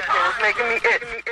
iTunes, making me itch.